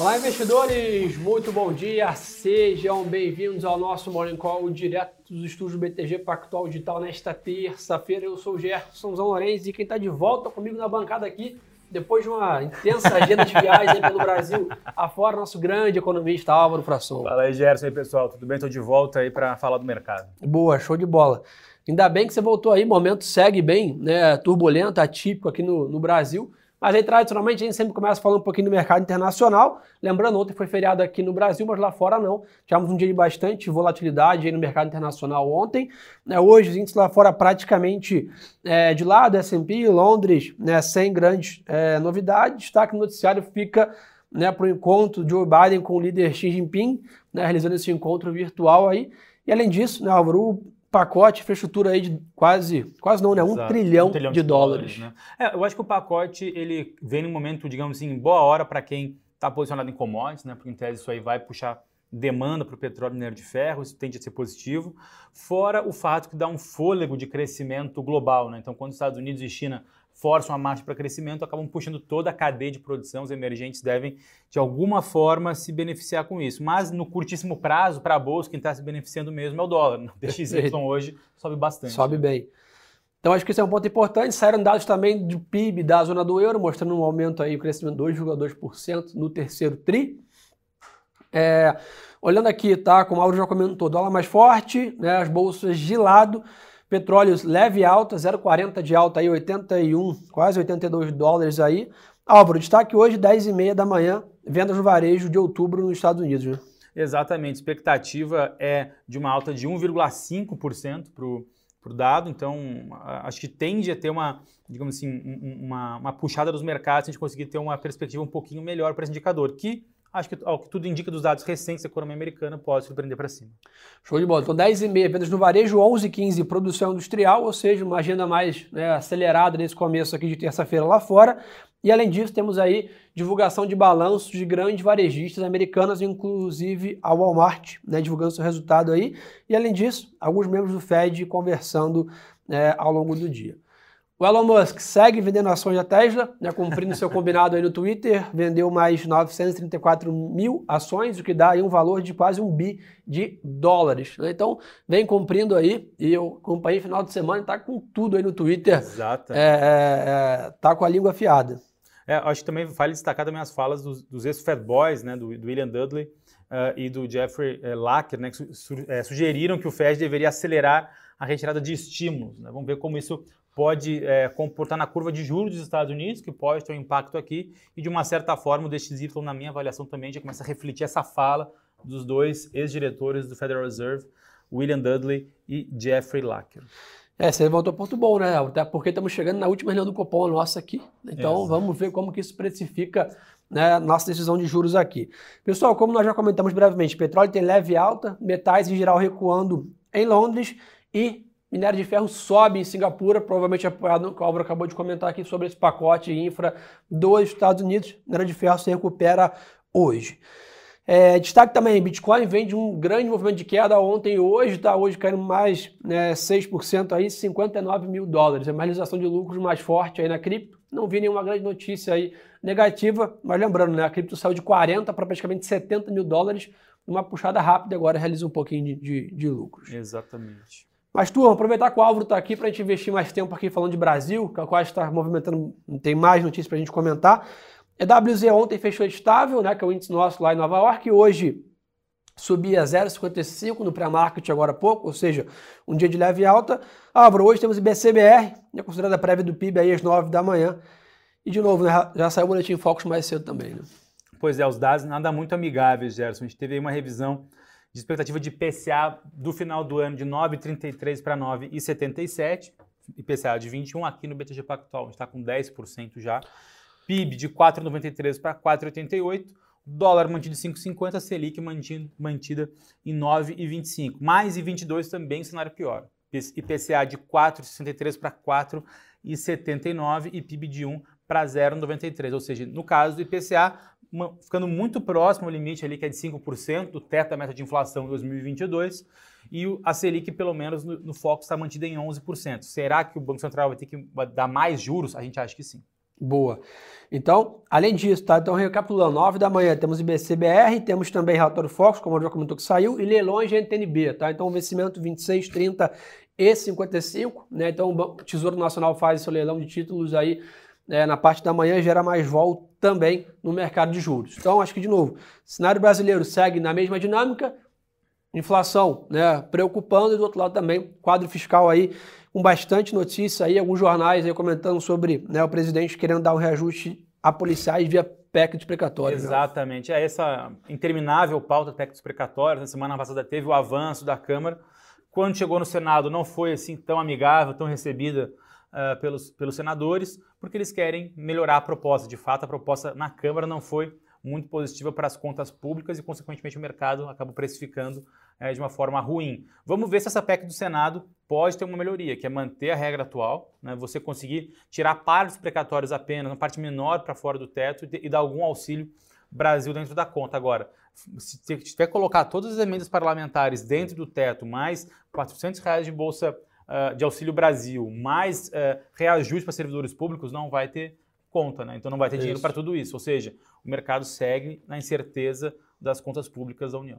Olá, investidores! Muito bom dia! Sejam bem-vindos ao nosso Morning Call direto dos estúdios BTG Pactual Digital nesta terça-feira. Eu sou o Gerson Zão Lourenço e quem está de volta comigo na bancada aqui, depois de uma intensa agenda de viagens pelo Brasil afora, nosso grande economista Álvaro Frasson. Fala aí, Gerson, e aí, pessoal, tudo bem? Estou de volta aí para falar do mercado. Boa, show de bola. Ainda bem que você voltou aí, momento segue bem, né? Turbulento, atípico aqui no, no Brasil. Mas aí, tradicionalmente, a gente sempre começa falando um pouquinho do mercado internacional. Lembrando, ontem foi feriado aqui no Brasil, mas lá fora não. Tivemos um dia de bastante volatilidade aí no mercado internacional ontem. É, hoje, os índices lá fora praticamente é, de lado, S&P, Londres, né, sem grandes é, novidades. Destaque no noticiário fica né, para o encontro de Joe Biden com o líder Xi Jinping, né, realizando esse encontro virtual aí. E além disso, né, Álvaro, pacote, infraestrutura aí de quase, quase não, né? Um trilhão, um trilhão, de, de dólares. dólares né? é, eu acho que o pacote ele vem num momento, digamos assim, boa hora para quem está posicionado em commodities, né? Porque em tese isso aí vai puxar demanda para o petróleo e minério de ferro, isso tende a ser positivo, fora o fato que dá um fôlego de crescimento global, né? Então, quando os Estados Unidos e China forçam a marcha para crescimento, acabam puxando toda a cadeia de produção. Os emergentes devem, de alguma forma, se beneficiar com isso. Mas no curtíssimo prazo, para a Bolsa, quem está se beneficiando mesmo é o dólar. O DXY hoje sobe bastante. Sobe bem. Então acho que esse é um ponto importante. Saíram dados também do PIB da zona do euro, mostrando um aumento aí, o um crescimento de 2,2% no terceiro TRI. É, olhando aqui, tá? Como o Mauro já comentou, dólar mais forte, né, as bolsas de lado. Petróleo leve alta, 0,40 de alta aí, 81, quase 82 dólares aí. Álvaro, destaque hoje, 10 e meia da manhã, vendas no varejo de outubro nos Estados Unidos, né? Exatamente, expectativa é de uma alta de 1,5% para o dado, então acho que tende a ter uma, digamos assim, uma, uma puxada dos mercados se a gente conseguir ter uma perspectiva um pouquinho melhor para esse indicador, que acho que ao que tudo indica dos dados recentes da economia americana, pode surpreender para cima. Show de bola. Então, 10,5 vendas no varejo, 11,15 produção industrial, ou seja, uma agenda mais né, acelerada nesse começo aqui de terça-feira lá fora. E além disso, temos aí divulgação de balanços de grandes varejistas americanas, inclusive a Walmart, né, divulgando seu resultado aí. E além disso, alguns membros do Fed conversando né, ao longo do dia. O Elon Musk segue vendendo ações da Tesla, né, cumprindo seu combinado aí no Twitter, vendeu mais 934 mil ações, o que dá aí um valor de quase um bi de dólares. Né? Então, vem cumprindo aí, e eu acompanhei final de semana, está com tudo aí no Twitter. Exato. É, é, é, tá com a língua afiada. É, acho que também vale destacar também as falas dos, dos ex-Fed Boys, né, do, do William Dudley uh, e do Jeffrey uh, Lacker, né, que su, uh, sugeriram que o Fed deveria acelerar a retirada de estímulos. Né? Vamos ver como isso pode é, comportar na curva de juros dos Estados Unidos, que pode ter um impacto aqui, e de uma certa forma o DXY, na minha avaliação, também já começa a refletir essa fala dos dois ex-diretores do Federal Reserve, William Dudley e Jeffrey Lacker. É, você levantou ponto bom, né? Até porque estamos chegando na última reunião do Copom nossa aqui. Então Exato. vamos ver como que isso precifica né, nossa decisão de juros aqui. Pessoal, como nós já comentamos brevemente, petróleo tem leve alta, metais em geral recuando em Londres e Minério de ferro sobe em Singapura, provavelmente apoiado que o Álvaro acabou de comentar aqui sobre esse pacote infra dos Estados Unidos. Minério de ferro se recupera hoje. É, destaque também, Bitcoin vem de um grande movimento de queda ontem e hoje, está hoje caindo mais né, 6% aí, 59 mil dólares. É uma realização de lucros mais forte aí na cripto. Não vi nenhuma grande notícia aí negativa, mas lembrando, né, a cripto saiu de 40 para praticamente 70 mil dólares, uma puxada rápida agora realiza um pouquinho de, de, de lucros. Exatamente. Mas, turma, aproveitar que o Álvaro está aqui para a gente investir mais tempo aqui falando de Brasil, que é o qual está movimentando, tem mais notícias para a gente comentar. EWZ ontem fechou estável, né, que é o índice nosso lá em Nova York, hoje subia 0,55 no pré-market agora há pouco, ou seja, um dia de leve alta. Álvaro, hoje temos IBCBR, né, considerada prévia do PIB aí às 9 da manhã. E de novo, né, já saiu o boletim Focus mais cedo também. Né? Pois é, os dados nada muito amigáveis, Gerson. A gente teve aí uma revisão de expectativa de IPCA do final do ano de 9,33 para 9,77, IPCA de 21 aqui no BTG Pactual, a gente está com 10% já, PIB de 4,93 para 4,88, dólar mantido em 5,50, Selic mantida em 9,25, mais e 22 também cenário pior, IPCA de 4,63 para 4,79 e PIB de 1 para 0,93, ou seja, no caso do IPCA, uma, ficando muito próximo ao limite ali que é de 5% do teto da meta de inflação em 2022 e a Selic, pelo menos no, no foco, está mantida em 11%. Será que o Banco Central vai ter que dar mais juros? A gente acha que sim. Boa. Então, além disso, tá? Então, recapitulando, 9 da manhã temos IBCBR, temos também relatório Fox, como eu já comentou que saiu, e leilões de NTNB, tá? Então, vencimento 26, 30 e 55, né? Então, o Tesouro Nacional faz esse leilão de títulos aí é, na parte da manhã, gera mais vol também no mercado de juros. Então, acho que, de novo, cenário brasileiro segue na mesma dinâmica, inflação né, preocupando, e do outro lado também, quadro fiscal aí com bastante notícia aí, alguns jornais aí comentando sobre né, o presidente querendo dar um reajuste a policiais via PEC dos precatórios. Né? Exatamente. É essa interminável pauta PEC dos precatórios. Na semana passada teve o avanço da Câmara. Quando chegou no Senado, não foi assim tão amigável, tão recebida uh, pelos, pelos senadores, porque eles querem melhorar a proposta. De fato, a proposta na Câmara não foi muito positiva para as contas públicas e, consequentemente, o mercado acaba precificando é, de uma forma ruim. Vamos ver se essa PEC do Senado pode ter uma melhoria, que é manter a regra atual, né, você conseguir tirar partes precatórios apenas, uma parte menor para fora do teto e, e dar algum auxílio Brasil dentro da conta. Agora, se tiver que colocar todas as emendas parlamentares dentro do teto, mais 400 reais de bolsa uh, de auxílio Brasil, mais uh, reajuste para servidores públicos, não vai ter conta, né? Então não vai ter dinheiro para tudo isso. Ou seja, o mercado segue na incerteza das contas públicas da União.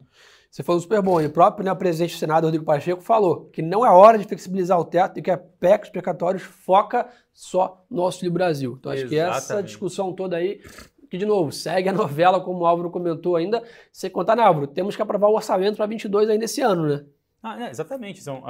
Você falou super bom. E o próprio né, presidente do Senado, Rodrigo Pacheco, falou que não é hora de flexibilizar o teto e que a PEC, os precatórios, foca só no Auxílio Brasil. Então acho Exatamente. que essa discussão toda aí que, de novo, segue a novela, como o Álvaro comentou ainda. Sem contar, né, Álvaro? Temos que aprovar o orçamento para 22 ainda esse ano, né? Ah, é, exatamente. Então,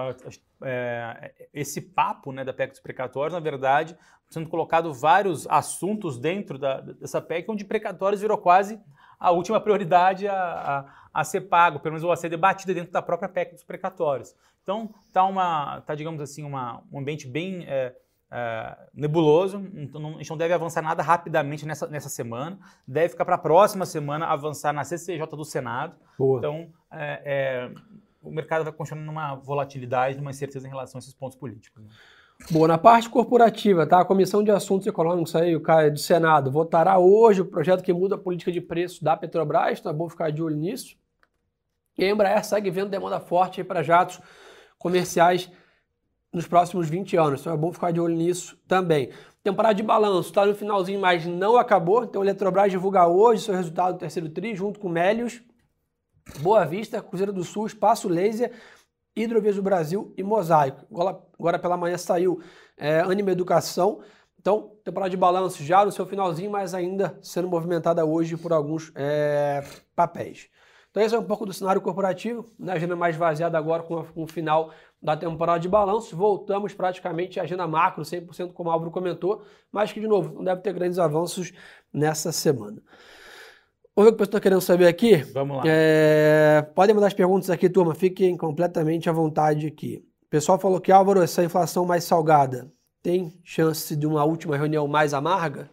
é, esse papo né, da PEC dos precatórios, na verdade, sendo colocado vários assuntos dentro da, dessa PEC, onde precatórios virou quase a última prioridade a, a, a, ser pago, pelo menos ou a ser debatida dentro da própria PEC dos precatórios. Então, está, uma, tá, digamos assim, uma, um ambiente bem é, é, nebuloso, então não, a gente não deve avançar nada rapidamente nessa, nessa semana, deve ficar para a próxima semana avançar na CCJ do Senado. Boa. Então, é, é o mercado vai continuar numa volatilidade, numa incerteza em relação a esses pontos políticos. Né? Boa, na parte corporativa, tá? A Comissão de Assuntos Econômicos aí, o cara do Senado, votará hoje o projeto que muda a política de preço da Petrobras, então é bom ficar de olho nisso. E a Embraer segue vendo demanda forte para jatos comerciais nos próximos 20 anos, então é bom ficar de olho nisso também. Temporada de balanço está no finalzinho, mas não acabou, então a Eletrobras divulga hoje seu resultado do terceiro TRI, junto com Melios, Boa Vista, Cruzeiro do Sul, Espaço Laser, Hidrovias do Brasil e Mosaico. Agora, agora pela manhã saiu é, Anima Educação. Então, temporada de balanço já no seu finalzinho, mas ainda sendo movimentada hoje por alguns é, papéis. Então, esse é um pouco do cenário corporativo, né? agenda mais vaziada agora com, a, com o final da temporada de balanço. Voltamos praticamente à agenda macro, 100% como o Álvaro comentou, mas que, de novo, não deve ter grandes avanços nessa semana. Vamos ver o que o pessoal está querendo saber aqui? Vamos lá. É, podem mandar as perguntas aqui, turma. Fiquem completamente à vontade aqui. O pessoal falou que, Álvaro, essa inflação mais salgada tem chance de uma última reunião mais amarga?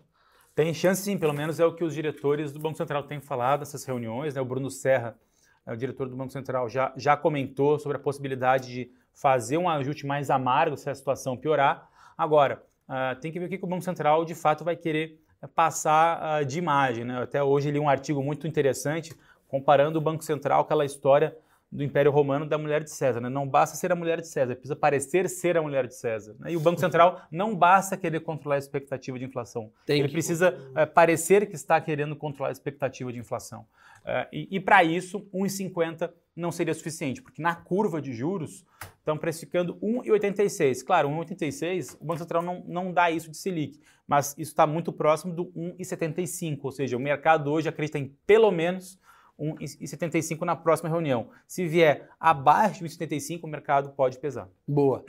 Tem chance sim, pelo menos é o que os diretores do Banco Central têm falado nessas reuniões. Né? O Bruno Serra, é o diretor do Banco Central, já, já comentou sobre a possibilidade de fazer um ajuste mais amargo se a situação piorar. Agora, uh, tem que ver o que o Banco Central de fato vai querer passar uh, de imagem. Né? Até hoje li um artigo muito interessante comparando o Banco Central, aquela história do Império Romano da mulher de César. Né? Não basta ser a mulher de César, precisa parecer ser a mulher de César. Né? E o Banco Central não basta querer controlar a expectativa de inflação. Tem Ele que... precisa uh, parecer que está querendo controlar a expectativa de inflação. Uh, e, e para isso, 1,50 não seria suficiente, porque na curva de juros estão precificando 1,86. Claro, 1,86, o Banco Central não, não dá isso de Selic, mas isso está muito próximo do 1,75, ou seja, o mercado hoje acredita em pelo menos 1,75 na próxima reunião. Se vier abaixo de 1,75, o mercado pode pesar. Boa.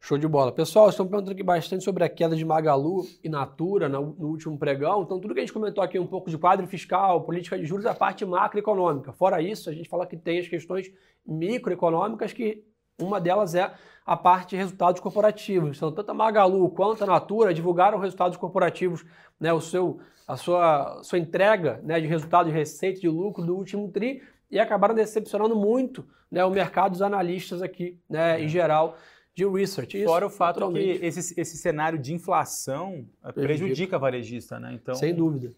Show de bola. Pessoal, estão perguntando aqui bastante sobre a queda de Magalu e Natura no, último pregão. Então, tudo que a gente comentou aqui, um pouco de quadro fiscal, política de juros, a parte macroeconômica. Fora isso, a gente fala que tem as questões microeconômicas, que uma delas é a parte de resultados corporativos. Então, tanto a Magalu quanto a Natura divulgaram resultados corporativos, né, o seu, a sua, sua entrega né, de resultado de receita de lucro do último TRI e acabaram decepcionando muito né, o mercado dos analistas aqui, né, em geral de research. Isso, Fora o fato que esse, esse cenário de inflação eh, prejudica a varejista, né? Então... Sem dúvida.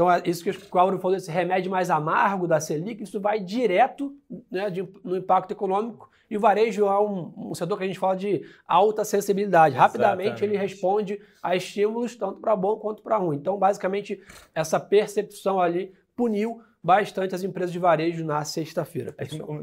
Então, é isso que o Álvaro falou, esse remédio mais amargo da Selic, isso vai direto né, de, no impacto econômico. E o varejo é um, um, setor que a gente fala de alta sensibilidade. Rapidamente Exatamente. ele responde a estímulos, tanto para bom quanto para ruim. Então, basicamente, essa percepção ali puniu bastante as empresas de varejo na sexta-feira.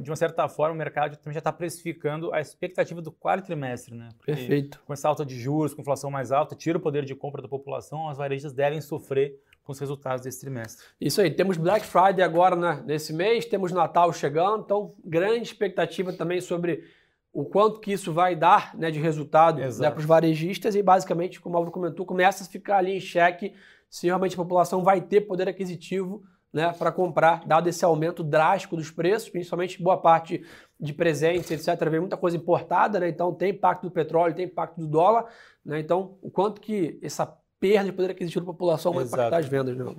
De uma certa forma, o mercado também já está precificando a expectativa do quarto trimestre, né? Porque Perfeito. Com essa alta de juros, com inflação mais alta, tira o poder de compra da população, as varejas devem sofrer com os resultados desse trimestre. Isso aí, temos Black Friday agora né, nesse mês, temos Natal chegando, então grande expectativa também sobre o quanto que isso vai dar né, de resultado né, para os varejistas e basicamente, como o Álvaro comentou, começa a ficar ali em xeque se realmente a população vai ter poder aquisitivo né, para comprar, dado esse aumento drástico dos preços, principalmente boa parte de presentes, etc. Vem muita coisa importada, né, então tem impacto do petróleo, tem impacto do dólar. Né, então, o quanto que essa perda de poder aquisitivo da população vai Exato. impactar as vendas. Né?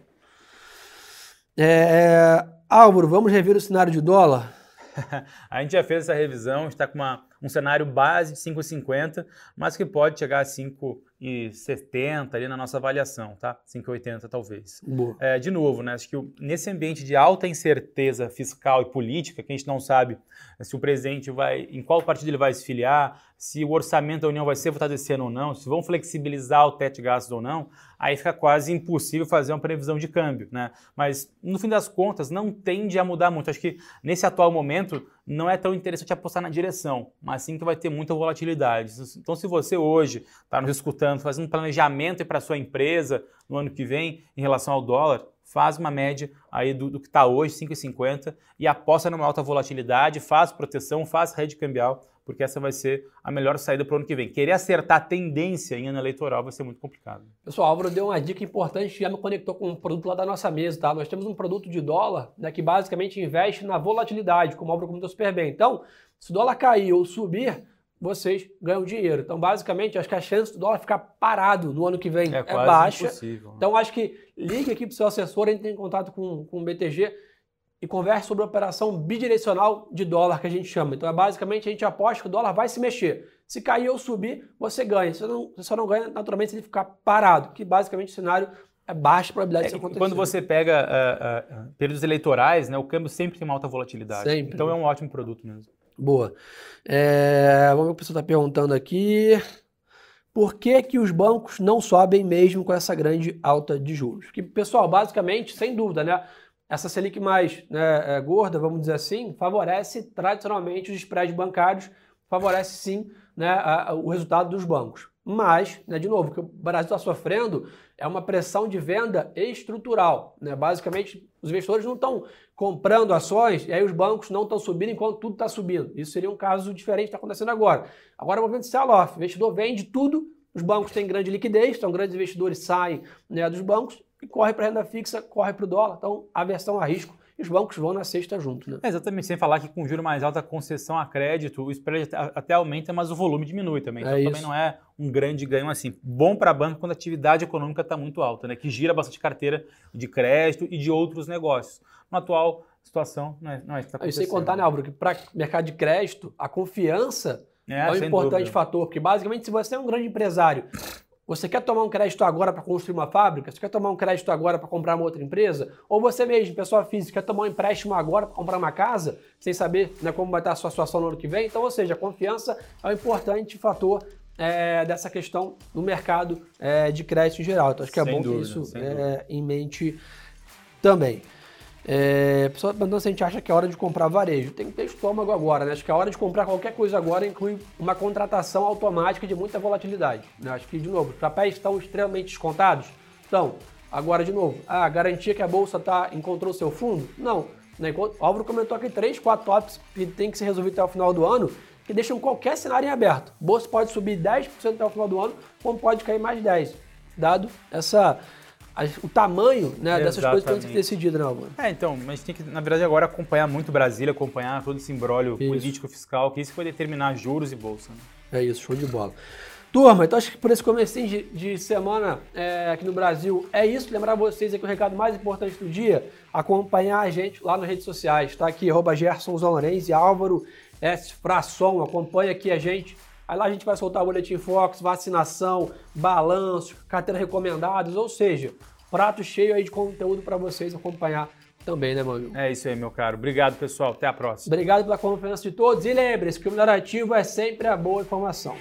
É, Álvaro, vamos rever o cenário de dólar? a gente já fez essa revisão, está com uma, um cenário base de 5,50, mas que pode chegar a 5 e 70 ali na nossa avaliação, tá? 5,80 talvez. É, de novo, né? Acho que nesse ambiente de alta incerteza fiscal e política, que a gente não sabe se o presidente vai, em qual partido ele vai se filiar, se o orçamento da União vai ser votado esse ano ou não, se vão flexibilizar o teto de gastos ou não, aí fica quase impossível fazer uma previsão de câmbio, né? Mas no fim das contas não tende a mudar muito. Acho que nesse atual momento não é tão interessante apostar na direção, mas sim que vai ter muita volatilidade. Então se você hoje está nos escutando portanto, fazendo um planejamento para a sua empresa no ano que vem em relação ao dólar, faz uma média aí do, do que está hoje, 5,50, e aposta numa alta volatilidade, faz proteção, faz rede cambial, porque essa vai ser a melhor saída para o ano que vem. Querer acertar a tendência em ano eleitoral vai ser muito complicado. Pessoal, Álvaro deu uma dica importante, já me conectou com um produto lá da nossa mesa, tá? Nós temos um produto de dólar né, que basicamente investe na volatilidade, como o Álvaro comentou super bem. Então, se o dólar cair ou subir, vocês ganham dinheiro. Então, basicamente, acho que a chance do dólar ficar parado no ano que vem é, é baixa. Impossível. Então, acho que ligue aqui para o seu assessor, entre em contato com, com o BTG e converse sobre a operação bidirecional de dólar que a gente chama. Então, é basicamente, a gente aposta que o dólar vai se mexer. Se cair ou subir, você ganha. Você, não, você só não ganha, naturalmente, se ele ficar parado, que basicamente o cenário é baixa probabilidade é, disso acontecer. Quando você pega uh, uh, períodos eleitorais, né, o câmbio sempre tem uma alta volatilidade. Sempre. Então, é um ótimo produto mesmo. Boa. É, vamos ver o que o pessoal está perguntando aqui. Por que, que os bancos não sobem mesmo com essa grande alta de juros? Que, pessoal, basicamente, sem dúvida, né? Essa Selic mais né, é, gorda, vamos dizer assim, favorece tradicionalmente os spreads bancários, favorece sim né, a, a, o resultado dos bancos. Mas, né, de novo, o que o Brasil está sofrendo é uma pressão de venda estrutural. Né? Basicamente, os investidores não estão comprando ações e aí os bancos não estão subindo enquanto tudo está subindo. Isso seria um caso diferente que está acontecendo agora. Agora é o momento de sell-off. O investidor vende tudo, os bancos têm grande liquidez, então grandes investidores saem né, dos bancos e corre para a renda fixa, corre para o dólar. Então, aversão a risco e os bancos vão na sexta junto. Né? É exatamente, sem falar que com juro mais alto, a concessão a crédito, o spread até aumenta, mas o volume diminui também. Então é também não é um grande ganho assim. Bom para banco quando a atividade econômica está muito alta, né? que gira bastante carteira de crédito e de outros negócios. No atual situação, não é, não é isso que está acontecendo. contar, né, Álvaro, que para mercado de crédito, a confiança é, é um importante dúvida. fator, porque basicamente se você é um grande empresário você quer tomar um crédito agora para construir uma fábrica? Você quer tomar um crédito agora para comprar uma outra empresa? Ou você mesmo, pessoa física, quer tomar um empréstimo agora para comprar uma casa, sem saber né, como vai estar a sua situação no ano que vem? Então, ou seja, a confiança é um importante fator é, dessa questão no mercado é, de crédito em geral. Então, acho que é sem bom dúvida, ter isso é, em mente também. É, pessoal perguntando se a gente acha que é hora de comprar varejo. Tem que ter estômago agora, né? Acho que a hora de comprar qualquer coisa agora inclui uma contratação automática de muita volatilidade. Né? Acho que, de novo, os papéis estão extremamente descontados. Então, agora, de novo, a garantia que a Bolsa tá, encontrou seu fundo? Não. Né? O Álvaro comentou aqui três, quatro tops que tem que ser resolvido até o final do ano, que deixam qualquer cenário em aberto. Bolsa pode subir 10% até o final do ano, como pode cair mais 10%, dado essa o tamanho né, dessas coisas têm que ser decididas, né, Alvaro? É, então, mas tem que, na verdade, agora acompanhar muito Brasília, acompanhar todo esse embrólio político-fiscal, que isso vai determinar juros e bolsa. Né? É isso, show de bola. Turma, então acho que por esse começo de, de semana é, aqui no Brasil é isso. Lembrar vocês que o recado mais importante do dia, acompanhar a gente lá nas redes sociais. Está aqui, arroba Gerson Zonorense, Álvaro S. Frasson, acompanha aqui a gente Aí lá a gente vai soltar o boletim Fox, vacinação, balanço, carteira recomendados, ou seja, prato cheio aí de conteúdo para vocês acompanhar também, né, mano? É isso aí, meu caro. Obrigado, pessoal. Até a próxima. Obrigado pela confiança de todos e lembre-se que o melhor ativo é sempre a boa informação.